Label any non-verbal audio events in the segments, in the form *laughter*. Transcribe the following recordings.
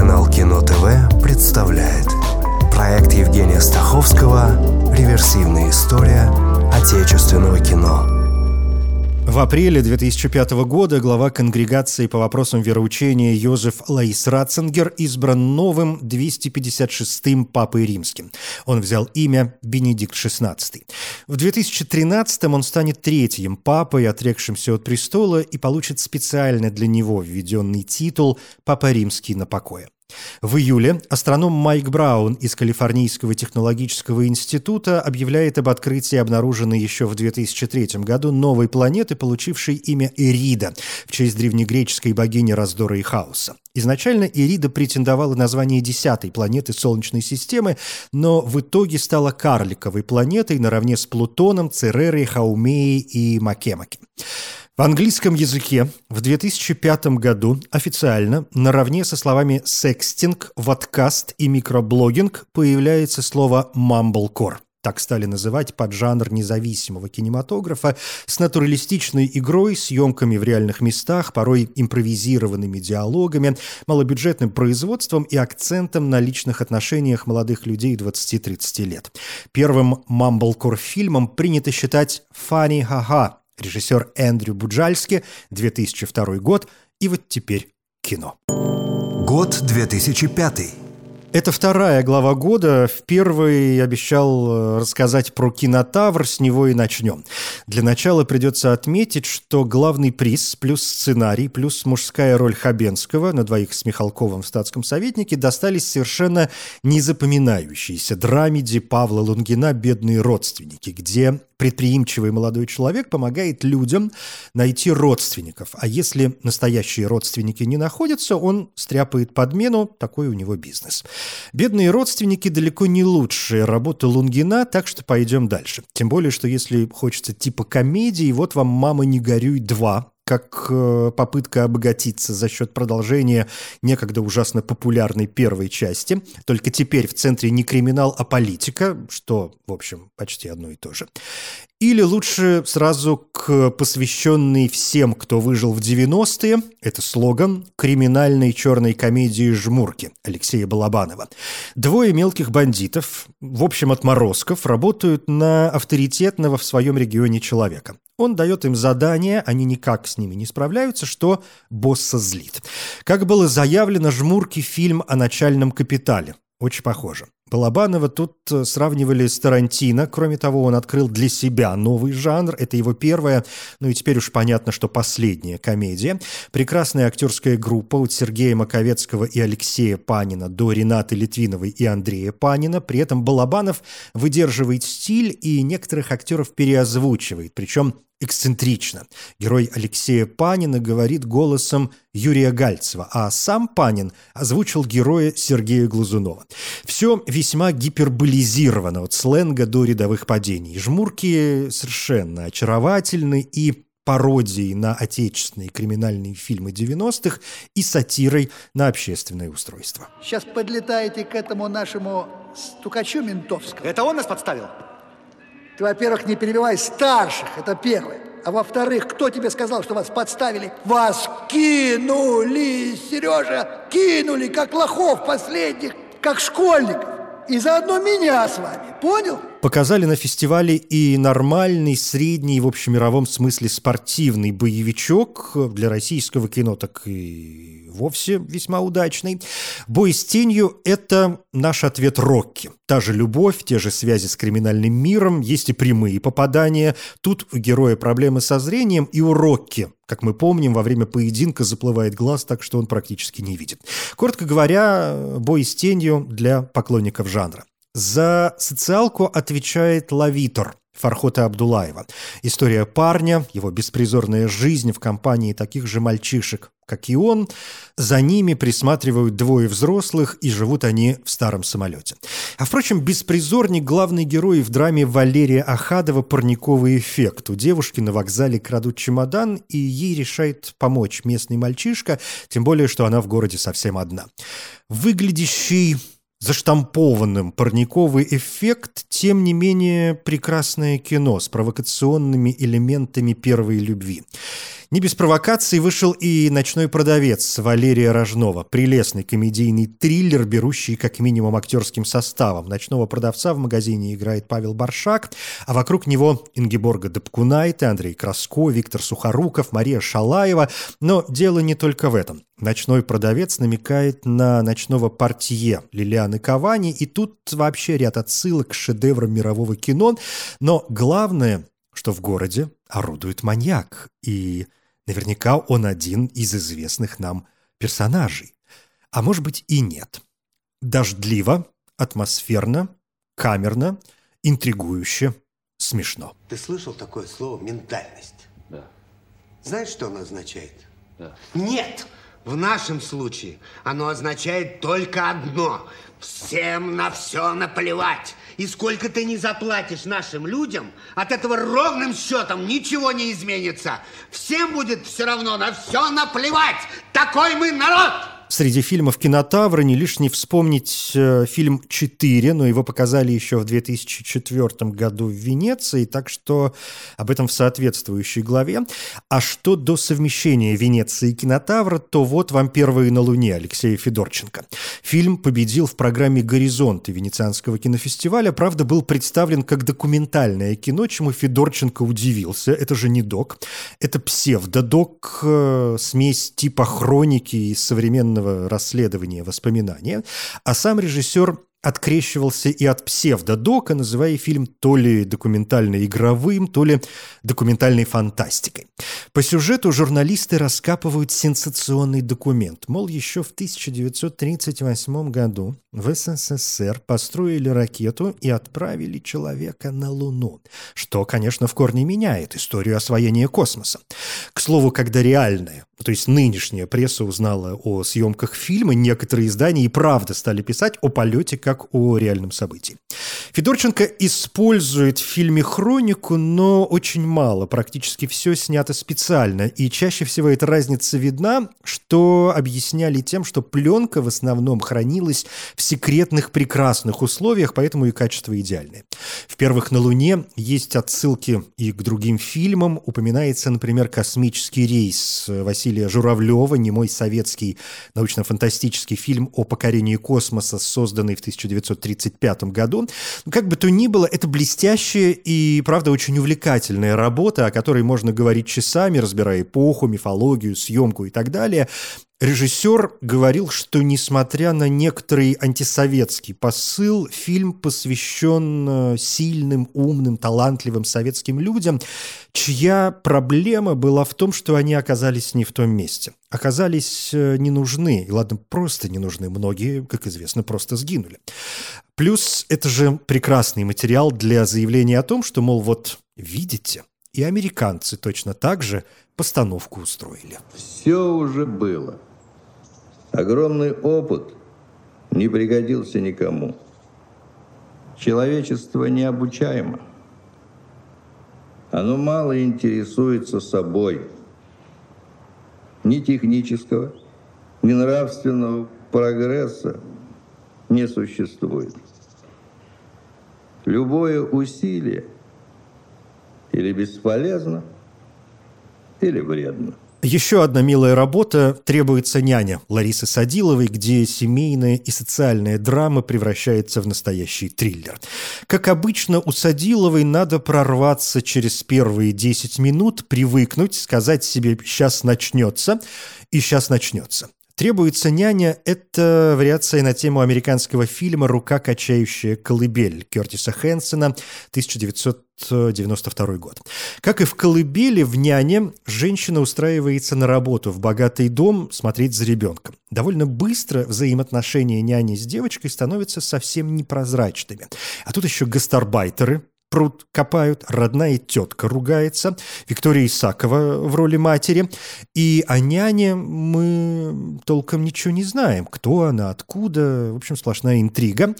Телеканал Кино ТВ представляет Проект Евгения Стаховского «Реверсивная история отечественного кино» В апреле 2005 года глава конгрегации по вопросам вероучения Йозеф Лаис Ратцингер избран новым 256-м Папой Римским. Он взял имя Бенедикт XVI. В 2013 он станет третьим папой, отрекшимся от престола, и получит специально для него введенный титул «Папа Римский на покое». В июле астроном Майк Браун из Калифорнийского технологического института объявляет об открытии обнаруженной еще в 2003 году новой планеты, получившей имя Эрида в честь древнегреческой богини раздора и хаоса. Изначально Ирида претендовала на звание десятой планеты Солнечной системы, но в итоге стала карликовой планетой наравне с Плутоном, Церерой, Хаумеей и Макемаки. В английском языке в 2005 году официально наравне со словами «секстинг», «ваткаст» и «микроблогинг» появляется слово «мамблкор». Так стали называть поджанр независимого кинематографа с натуралистичной игрой, съемками в реальных местах, порой импровизированными диалогами, малобюджетным производством и акцентом на личных отношениях молодых людей 20-30 лет. Первым мамблкор-фильмом принято считать «Фанни Ха-Ха» режиссер Эндрю Буджальски, 2002 год, и вот теперь кино. Год 2005. Это вторая глава года. В первой обещал э, рассказать про кинотавр, с него и начнем. Для начала придется отметить, что главный приз плюс сценарий плюс мужская роль Хабенского на двоих с Михалковым в статском советнике достались совершенно незапоминающейся драмеди Павла Лунгина «Бедные родственники», где предприимчивый молодой человек помогает людям найти родственников. А если настоящие родственники не находятся, он стряпает подмену, такой у него бизнес. Бедные родственники далеко не лучшая работа Лунгина, так что пойдем дальше. Тем более, что если хочется типа комедии, вот вам «Мама, не горюй 2», как э, попытка обогатиться за счет продолжения некогда ужасно популярной первой части. Только теперь в центре не криминал, а политика, что, в общем, почти одно и то же. Или лучше сразу к посвященной всем, кто выжил в 90-е, это слоган криминальной черной комедии «Жмурки» Алексея Балабанова. Двое мелких бандитов, в общем, отморозков, работают на авторитетного в своем регионе человека. Он дает им задание, они никак с ними не справляются, что босса злит. Как было заявлено, «Жмурки» — фильм о начальном капитале. Очень похоже. Балабанова тут э, сравнивали с Тарантино. Кроме того, он открыл для себя новый жанр. Это его первая, ну и теперь уж понятно, что последняя комедия. Прекрасная актерская группа от Сергея Маковецкого и Алексея Панина до Ренаты Литвиновой и Андрея Панина. При этом Балабанов выдерживает стиль и некоторых актеров переозвучивает. Причем эксцентрично. Герой Алексея Панина говорит голосом Юрия Гальцева, а сам Панин озвучил героя Сергея Глазунова. Все весьма гиперболизировано от сленга до рядовых падений. Жмурки совершенно очаровательны и пародией на отечественные криминальные фильмы 90-х и сатирой на общественное устройство. Сейчас подлетаете к этому нашему стукачу ментовскому. Это он нас подставил? Ты, во-первых, не перебивай старших, это первое. А во-вторых, кто тебе сказал, что вас подставили? Вас кинули, Сережа, кинули, как лохов последних, как школьников. И заодно меня с вами, понял? Показали на фестивале и нормальный, средний, в общемировом смысле спортивный боевичок для российского кино, так и вовсе весьма удачный. «Бой с тенью» — это наш ответ Рокки. Та же любовь, те же связи с криминальным миром, есть и прямые попадания. Тут у героя проблемы со зрением, и у Рокки, как мы помним, во время поединка заплывает глаз так, что он практически не видит. Коротко говоря, «Бой с тенью» для поклонников жанра. За социалку отвечает Лавитор – Фархота Абдулаева. История парня, его беспризорная жизнь в компании таких же мальчишек, как и он. За ними присматривают двое взрослых, и живут они в старом самолете. А, впрочем, беспризорник – главный герой в драме Валерия Ахадова «Парниковый эффект». У девушки на вокзале крадут чемодан, и ей решает помочь местный мальчишка, тем более, что она в городе совсем одна. Выглядящий заштампованным парниковый эффект, тем не менее прекрасное кино с провокационными элементами первой любви. Не без провокаций вышел и «Ночной продавец» Валерия Рожнова. Прелестный комедийный триллер, берущий как минимум актерским составом. «Ночного продавца» в магазине играет Павел Баршак, а вокруг него Ингеборга Дапкунайте, Андрей Краско, Виктор Сухоруков, Мария Шалаева. Но дело не только в этом. «Ночной продавец» намекает на ночного портье Лилианы Кавани, и тут вообще ряд отсылок к шедеврам мирового кино. Но главное, что в городе орудует маньяк, и наверняка он один из известных нам персонажей. А может быть и нет. Дождливо, атмосферно, камерно, интригующе, смешно. Ты слышал такое слово «ментальность»? Да. Знаешь, что оно означает? Да. Нет! В нашем случае оно означает только одно. Всем на все наплевать. И сколько ты не заплатишь нашим людям, от этого ровным счетом ничего не изменится. Всем будет все равно на все наплевать. Такой мы народ! Среди фильмов «Кинотавра» не лишний вспомнить э, фильм «Четыре», но его показали еще в 2004 году в Венеции, так что об этом в соответствующей главе. А что до совмещения Венеции и «Кинотавра», то вот вам «Первые на Луне» Алексея Федорченко. Фильм победил в программе «Горизонты» Венецианского кинофестиваля, правда, был представлен как документальное кино, чему Федорченко удивился. Это же не док, это псевдодок, э, смесь типа хроники и современного расследования воспоминания, а сам режиссер открещивался и от псевдодока, называя фильм то ли документально-игровым, то ли документальной фантастикой. По сюжету журналисты раскапывают сенсационный документ. Мол, еще в 1938 году в СССР построили ракету и отправили человека на Луну. Что, конечно, в корне меняет историю освоения космоса. К слову, когда реальная, то есть нынешняя пресса узнала о съемках фильма, некоторые издания и правда стали писать о полете как о реальном событии. Федорченко использует в фильме хронику, но очень мало. Практически все снято специально. И чаще всего эта разница видна, что объясняли тем, что пленка в основном хранилась в секретных прекрасных условиях, поэтому и качество идеальное. В «Первых на Луне» есть отсылки и к другим фильмам. Упоминается, например, «Космический рейс» Василия Журавлева, немой советский научно-фантастический фильм о покорении космоса, созданный в 1935 году. Как бы то ни было, это блестящая и, правда, очень увлекательная работа, о которой можно говорить часами, разбирая эпоху, мифологию, съемку и так далее. Режиссер говорил, что несмотря на некоторый антисоветский посыл, фильм посвящен э, сильным, умным, талантливым советским людям, чья проблема была в том, что они оказались не в том месте. Оказались э, не нужны, и ладно, просто не нужны. Многие, как известно, просто сгинули. Плюс это же прекрасный материал для заявления о том, что, мол, вот видите, и американцы точно так же постановку устроили. Все уже было. Огромный опыт не пригодился никому. Человечество необучаемо. Оно мало интересуется собой. Ни технического, ни нравственного прогресса не существует. Любое усилие или бесполезно, или вредно. Еще одна милая работа «Требуется няня» Ларисы Садиловой, где семейная и социальная драма превращается в настоящий триллер. Как обычно, у Садиловой надо прорваться через первые 10 минут, привыкнуть, сказать себе «сейчас начнется» и «сейчас начнется». «Требуется няня» — это вариация на тему американского фильма «Рука, качающая колыбель» Кертиса Хэнсона, 1992 год. Как и в «Колыбели», в «Няне» женщина устраивается на работу в богатый дом смотреть за ребенком. Довольно быстро взаимоотношения няни с девочкой становятся совсем непрозрачными. А тут еще гастарбайтеры, пруд копают, родная тетка ругается, Виктория Исакова в роли матери. И о няне мы толком ничего не знаем. Кто она, откуда. В общем, сплошная интрига.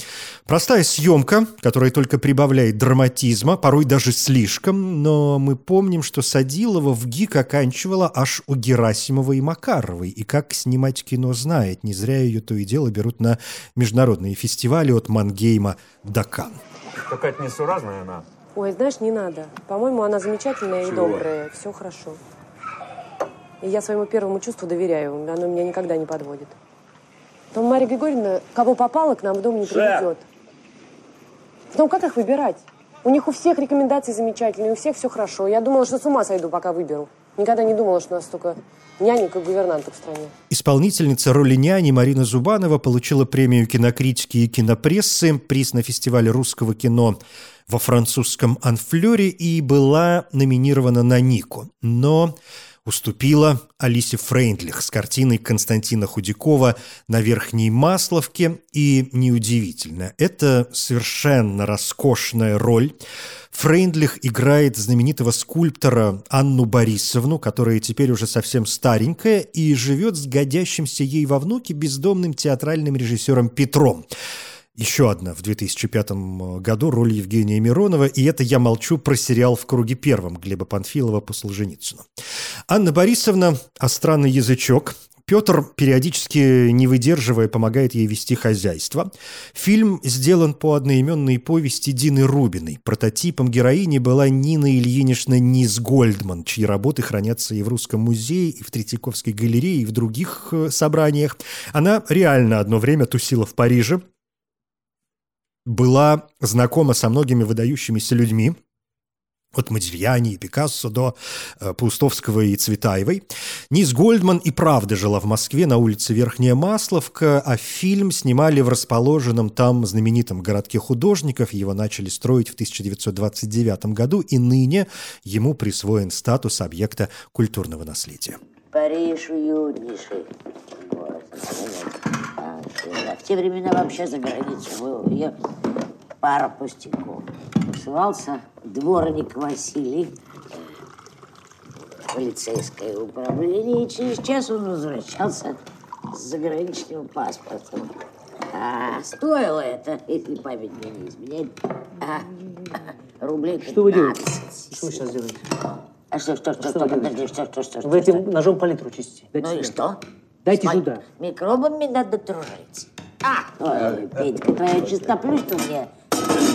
Простая съемка, которая только прибавляет драматизма, порой даже слишком. Но мы помним, что Садилова в ГИК оканчивала аж у Герасимова и Макаровой. И как снимать кино знает. Не зря ее то и дело берут на международные фестивали от Мангейма до Кан. Какая-то несуразная она. Ой, знаешь, не надо. По-моему, она замечательная и Чего? добрая. Все хорошо. И я своему первому чувству доверяю. Оно меня никогда не подводит. Там Мария Григорьевна, кого попало, к нам в дом не приведет. Ну, как их выбирать? У них у всех рекомендации замечательные, у всех все хорошо. Я думала, что с ума сойду, пока выберу. Никогда не думала, что у нас столько нянек и гувернанток в стране. Исполнительница роли няни Марина Зубанова получила премию кинокритики и кинопрессы, приз на фестивале русского кино во французском Анфлёре и была номинирована на Нику. Но уступила Алисе Фрейндлих с картиной Константина Худякова «На Верхней Масловке». И неудивительно, это совершенно роскошная роль. Фрейндлих играет знаменитого скульптора Анну Борисовну, которая теперь уже совсем старенькая и живет с годящимся ей во внуке бездомным театральным режиссером Петром. Еще одна в 2005 году роль Евгения Миронова, и это я молчу про сериал «В круге первом» Глеба Панфилова по Солженицыну. Анна Борисовна – странный язычок, Петр, периодически не выдерживая, помогает ей вести хозяйство. Фильм сделан по одноименной повести Дины Рубиной. Прототипом героини была Нина Ильинична Низ Гольдман, чьи работы хранятся и в Русском музее, и в Третьяковской галерее, и в других э, собраниях. Она реально одно время тусила в Париже, была знакома со многими выдающимися людьми, от Модильяни и Пикассо до э, Паустовского и Цветаевой. Низ Гольдман и правда жила в Москве на улице Верхняя Масловка, а фильм снимали в расположенном там знаменитом городке художников. Его начали строить в 1929 году, и ныне ему присвоен статус объекта культурного наследия. Париж уютнейший город. В те времена вообще за границу был. Я пара пустяков. Вышивался дворник Василий в полицейское управление, и через час он возвращался с заграничным паспортом. А стоило это, если память мне не изменяет, а, рублей 15. Что вы делаете? Что вы сейчас делаете? А что, что, что, Что что, вы подожди, делаете? что, что, что, что, Вы этим что? ножом палитру чистите. Дайте Ну и сюда. что? Дайте С сюда. Микробами надо дружить. А, ой, Петька, твоя чистоплюйство мне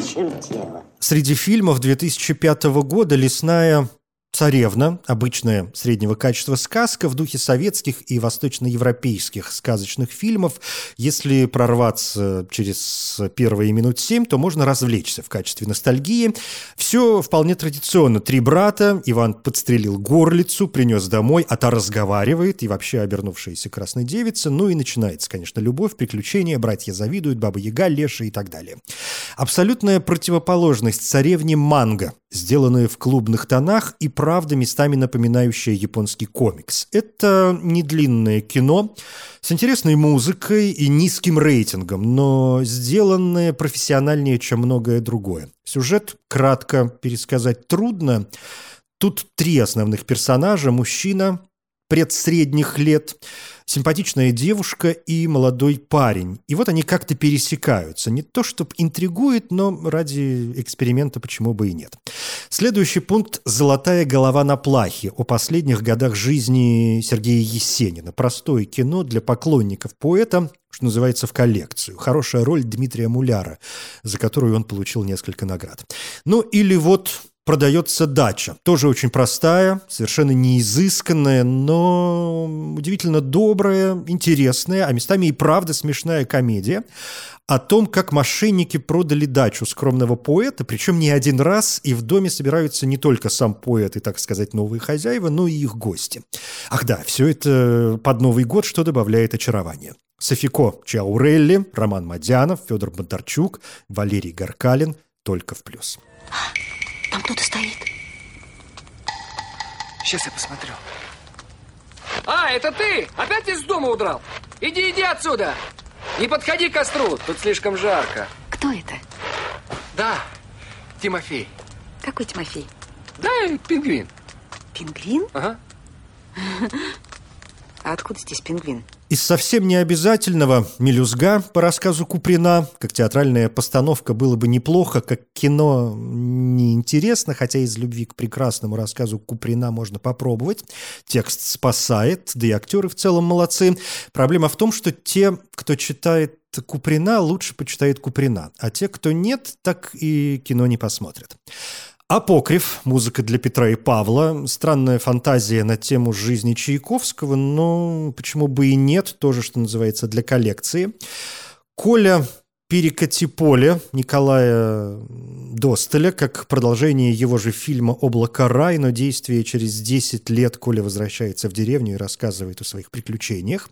чертела. Среди фильмов 2005 года «Лесная царевна», обычная среднего качества сказка в духе советских и восточноевропейских сказочных фильмов. Если прорваться через первые минут семь, то можно развлечься в качестве ностальгии. Все вполне традиционно. Три брата, Иван подстрелил горлицу, принес домой, а та разговаривает, и вообще обернувшаяся красной девица. Ну и начинается, конечно, любовь, приключения, братья завидуют, баба Яга, Леша и так далее. Абсолютная противоположность царевне манго, сделанная в клубных тонах и правда местами напоминающая японский комикс. Это не длинное кино с интересной музыкой и низким рейтингом, но сделанное профессиональнее, чем многое другое. Сюжет кратко пересказать трудно. Тут три основных персонажа. Мужчина предсредних лет, симпатичная девушка и молодой парень. И вот они как-то пересекаются. Не то, чтобы интригует, но ради эксперимента почему бы и нет. Следующий пункт «Золотая голова на плахе» о последних годах жизни Сергея Есенина. Простое кино для поклонников поэта, что называется, в коллекцию. Хорошая роль Дмитрия Муляра, за которую он получил несколько наград. Ну или вот продается дача. Тоже очень простая, совершенно неизысканная, но удивительно добрая, интересная, а местами и правда смешная комедия о том, как мошенники продали дачу скромного поэта, причем не один раз, и в доме собираются не только сам поэт и, так сказать, новые хозяева, но и их гости. Ах да, все это под Новый год, что добавляет очарование. Софико Чаурелли, Роман Мадянов, Федор Бондарчук, Валерий Гаркалин только в плюс. Там кто-то стоит. Сейчас я посмотрю. А, это ты? Опять из дома удрал? Иди, иди отсюда! Не подходи к костру, тут слишком жарко. Кто это? Да, Тимофей. Какой Тимофей? Да, пингвин. Пингвин? Ага. *laughs* А откуда здесь пингвин? Из совсем необязательного «Мелюзга» по рассказу Куприна, как театральная постановка было бы неплохо, как кино неинтересно, хотя из любви к прекрасному рассказу Куприна можно попробовать. Текст спасает, да и актеры в целом молодцы. Проблема в том, что те, кто читает Куприна, лучше почитает Куприна, а те, кто нет, так и кино не посмотрят. Апокриф, музыка для Петра и Павла, странная фантазия на тему жизни Чайковского, но почему бы и нет, тоже, что называется, для коллекции. Коля перекати поле Николая Достеля, как продолжение его же фильма «Облако рай», но действие через 10 лет Коля возвращается в деревню и рассказывает о своих приключениях.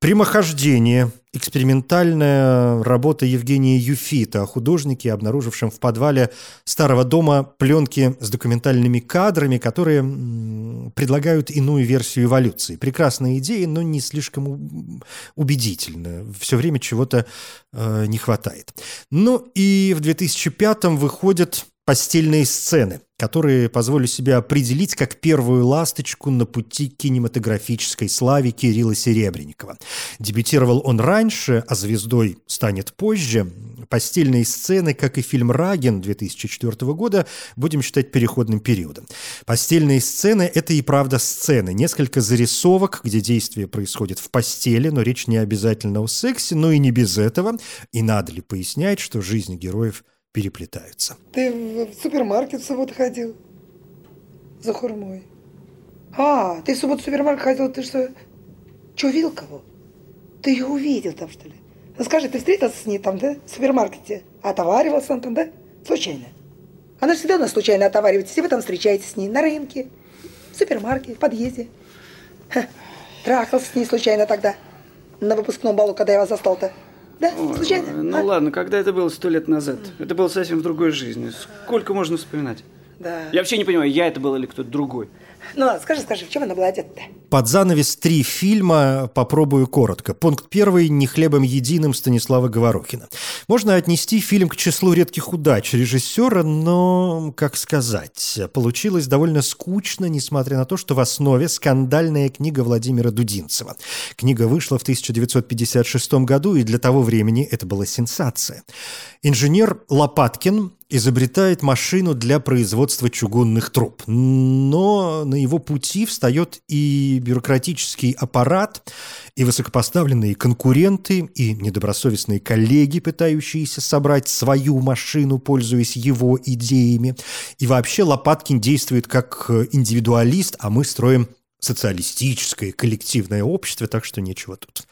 Прямохождение. Экспериментальная работа Евгения Юфита о художнике, обнаружившем в подвале старого дома пленки с документальными кадрами, которые предлагают иную версию эволюции. Прекрасная идея, но не слишком убедительная. Все время чего-то э, не хватает. Ну и в 2005-м выходит постельные сцены, которые позволю себе определить как первую ласточку на пути кинематографической славе Кирилла Серебренникова. Дебютировал он раньше, а звездой станет позже. Постельные сцены, как и фильм «Раген» 2004 года, будем считать переходным периодом. Постельные сцены – это и правда сцены. Несколько зарисовок, где действие происходит в постели, но речь не обязательно о сексе, но и не без этого. И надо ли пояснять, что жизнь героев – переплетаются. Ты в супермаркет в субботу ходил? За хурмой. А, ты в субботу в супермаркет ходил, ты что? Че, увидел кого? Ты ее увидел там, что ли? Ну скажи, ты встретился с ней там, да, в супермаркете? Отоваривался он там, да? Случайно. Она всегда у нас случайно отоваривается. Если вы там встречаетесь с ней на рынке, в супермаркете, в подъезде. Ха, трахался с ней случайно тогда, на выпускном балу, когда я вас застал-то. Да, Ой, случайно? Ну а? ладно, когда это было сто лет назад? Это было совсем в другой жизни. Сколько можно вспоминать? Да. Я вообще не понимаю, я это был или кто-то другой. Ну скажи, скажи, в чем она была одета-то? Под занавес три фильма попробую коротко. Пункт первый «Не хлебом единым» Станислава Говорухина. Можно отнести фильм к числу редких удач режиссера, но, как сказать, получилось довольно скучно, несмотря на то, что в основе скандальная книга Владимира Дудинцева. Книга вышла в 1956 году, и для того времени это была сенсация. Инженер Лопаткин изобретает машину для производства чугунных труб. Но на его пути встает и бюрократический аппарат, и высокопоставленные конкуренты, и недобросовестные коллеги, пытающиеся собрать свою машину, пользуясь его идеями. И вообще Лопаткин действует как индивидуалист, а мы строим социалистическое коллективное общество, так что нечего тут.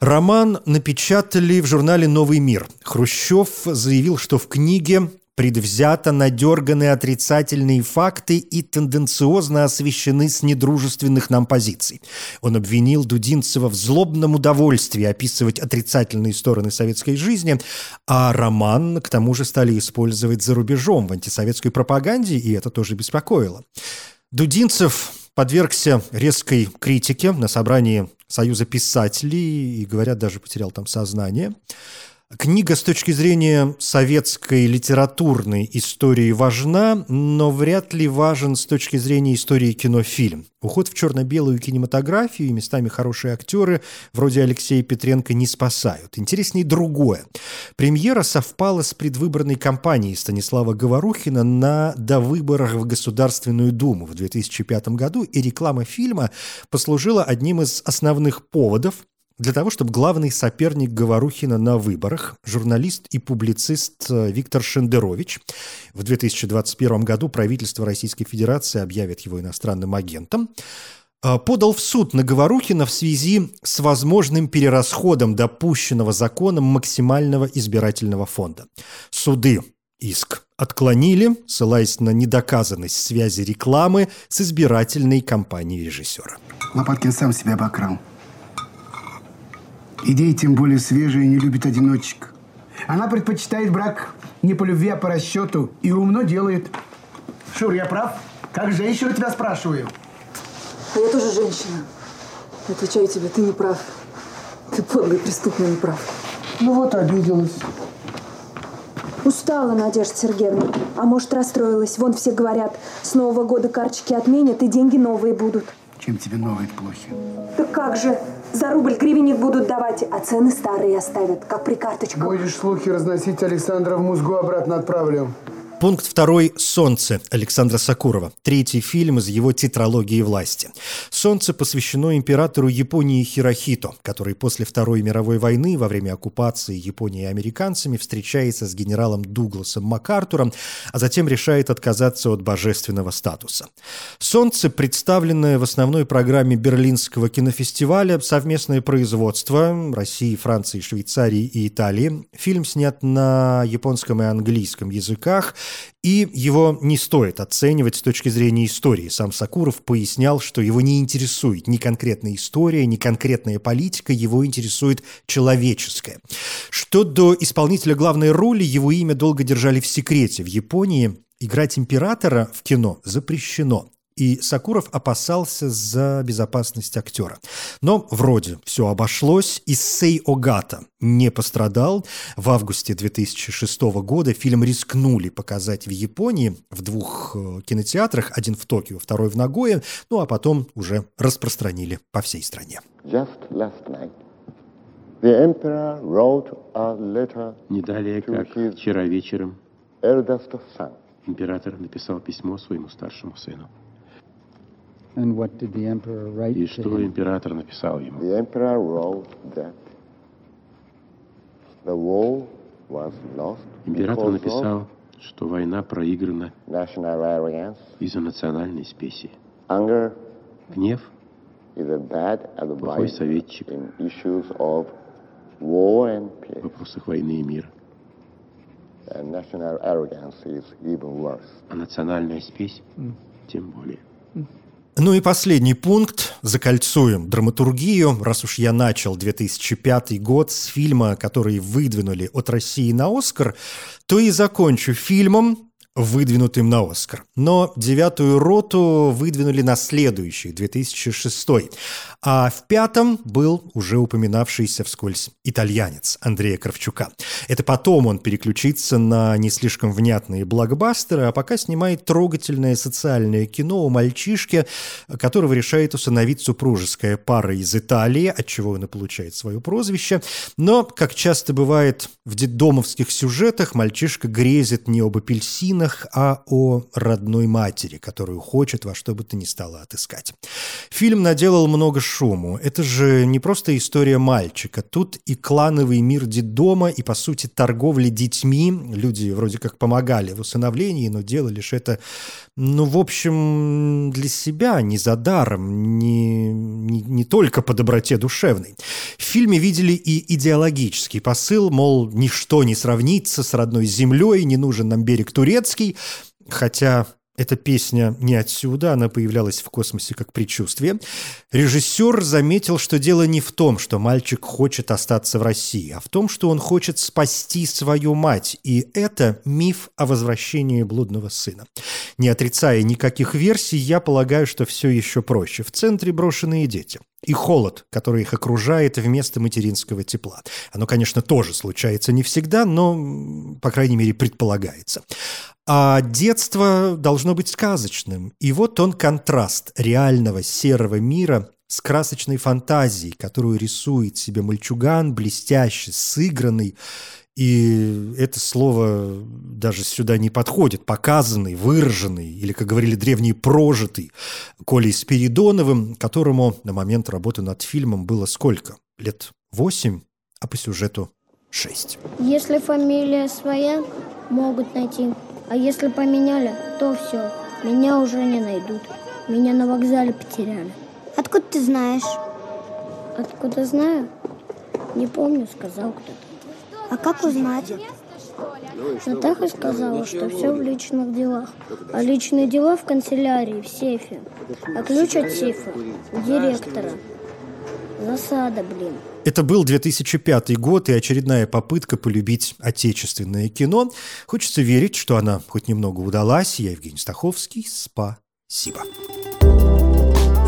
Роман напечатали в журнале «Новый мир». Хрущев заявил, что в книге предвзято надерганы отрицательные факты и тенденциозно освещены с недружественных нам позиций. Он обвинил Дудинцева в злобном удовольствии описывать отрицательные стороны советской жизни, а роман, к тому же, стали использовать за рубежом в антисоветской пропаганде, и это тоже беспокоило. Дудинцев подвергся резкой критике на собрании Союза писателей и, говорят, даже потерял там сознание. Книга с точки зрения советской литературной истории важна, но вряд ли важен с точки зрения истории кинофильм. Уход в черно-белую кинематографию и местами хорошие актеры вроде Алексея Петренко не спасают. Интереснее другое. Премьера совпала с предвыборной кампанией Станислава Говорухина на довыборах в Государственную Думу в 2005 году, и реклама фильма послужила одним из основных поводов для того, чтобы главный соперник Говорухина на выборах, журналист и публицист Виктор Шендерович, в 2021 году правительство Российской Федерации объявит его иностранным агентом, подал в суд на Говорухина в связи с возможным перерасходом допущенного законом максимального избирательного фонда. Суды иск отклонили, ссылаясь на недоказанность связи рекламы с избирательной кампанией режиссера. Лопаткин сам себя обокрал. Идеи тем более свежие, не любит одиночек. Она предпочитает брак не по любви, а по расчету. И умно делает. Шур, я прав? Как женщина тебя спрашиваю. А я тоже женщина. Отвечаю тебе, ты не прав. Ты подлый, преступный не прав. Ну вот, обиделась. Устала, Надежда Сергеевна. А может, расстроилась. Вон все говорят, с Нового года карточки отменят и деньги новые будут. Чем тебе новые плохи? Так как же? За рубль гривенник будут давать, а цены старые оставят, как при карточках. Будешь слухи разносить, Александра в музгу обратно отправлю. Пункт второй «Солнце» Александра Сакурова. Третий фильм из его тетралогии власти. «Солнце» посвящено императору Японии Хирохито, который после Второй мировой войны во время оккупации Японии американцами встречается с генералом Дугласом МакАртуром, а затем решает отказаться от божественного статуса. «Солнце», представленное в основной программе Берлинского кинофестиваля, совместное производство России, Франции, Швейцарии и Италии. Фильм снят на японском и английском языках – и его не стоит оценивать с точки зрения истории. Сам Сакуров пояснял, что его не интересует ни конкретная история, ни конкретная политика, его интересует человеческое. Что до исполнителя главной роли, его имя долго держали в секрете. В Японии играть императора в кино запрещено и Сакуров опасался за безопасность актера. Но вроде все обошлось, и Сей Огата не пострадал. В августе 2006 года фильм рискнули показать в Японии в двух э, кинотеатрах, один в Токио, второй в Нагое, ну а потом уже распространили по всей стране. Не далее, как вчера вечером, император написал письмо своему старшему сыну. И что император написал ему? Император написал, что война проиграна из-за национальной спеси. Гнев – плохой советчик в вопросах войны и мира. А национальная спесь тем более. Ну и последний пункт. Закольцуем драматургию. Раз уж я начал 2005 год с фильма, который выдвинули от России на Оскар, то и закончу фильмом, выдвинутым на Оскар. Но «Девятую роту» выдвинули на следующий, 2006. А в пятом был уже упоминавшийся вскользь итальянец Андрея Кравчука. Это потом он переключится на не слишком внятные блокбастеры, а пока снимает трогательное социальное кино о мальчишке, которого решает усыновить супружеская пара из Италии, от чего он и получает свое прозвище. Но, как часто бывает в детдомовских сюжетах, мальчишка грезит не об апельсинах, а о родной матери, которую хочет во что бы то ни стало отыскать. Фильм наделал много шуму. Это же не просто история мальчика. Тут и клановый мир детдома, и, по сути, торговля детьми. Люди вроде как помогали в усыновлении, но делали же это, ну, в общем, для себя, не за даром, не, не, не только по доброте душевной. В фильме видели и идеологический посыл, мол, ничто не сравнится с родной землей, не нужен нам берег турецкий, хотя эта песня не отсюда, она появлялась в космосе как предчувствие. Режиссер заметил, что дело не в том, что мальчик хочет остаться в России, а в том, что он хочет спасти свою мать. И это миф о возвращении блудного сына. Не отрицая никаких версий, я полагаю, что все еще проще. В центре брошенные дети и холод, который их окружает вместо материнского тепла. Оно, конечно, тоже случается не всегда, но, по крайней мере, предполагается. А детство должно быть сказочным. И вот он контраст реального серого мира с красочной фантазией, которую рисует себе мальчуган, блестящий, сыгранный, и это слово даже сюда не подходит. Показанный, выраженный, или, как говорили древние, прожитый Колей Спиридоновым, которому на момент работы над фильмом было сколько? Лет восемь, а по сюжету шесть. Если фамилия своя, могут найти. А если поменяли, то все. Меня уже не найдут. Меня на вокзале потеряли. Откуда ты знаешь? Откуда знаю? Не помню, сказал кто-то. А как узнать? Натаха сказала, что все в личных делах. А личные дела в канцелярии, в сейфе. А ключ от сейфа у директора. Засада, блин. Это был 2005 год и очередная попытка полюбить отечественное кино. Хочется верить, что она хоть немного удалась. Я Евгений Стаховский. Спасибо.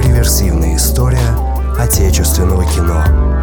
Реверсивная история отечественного кино.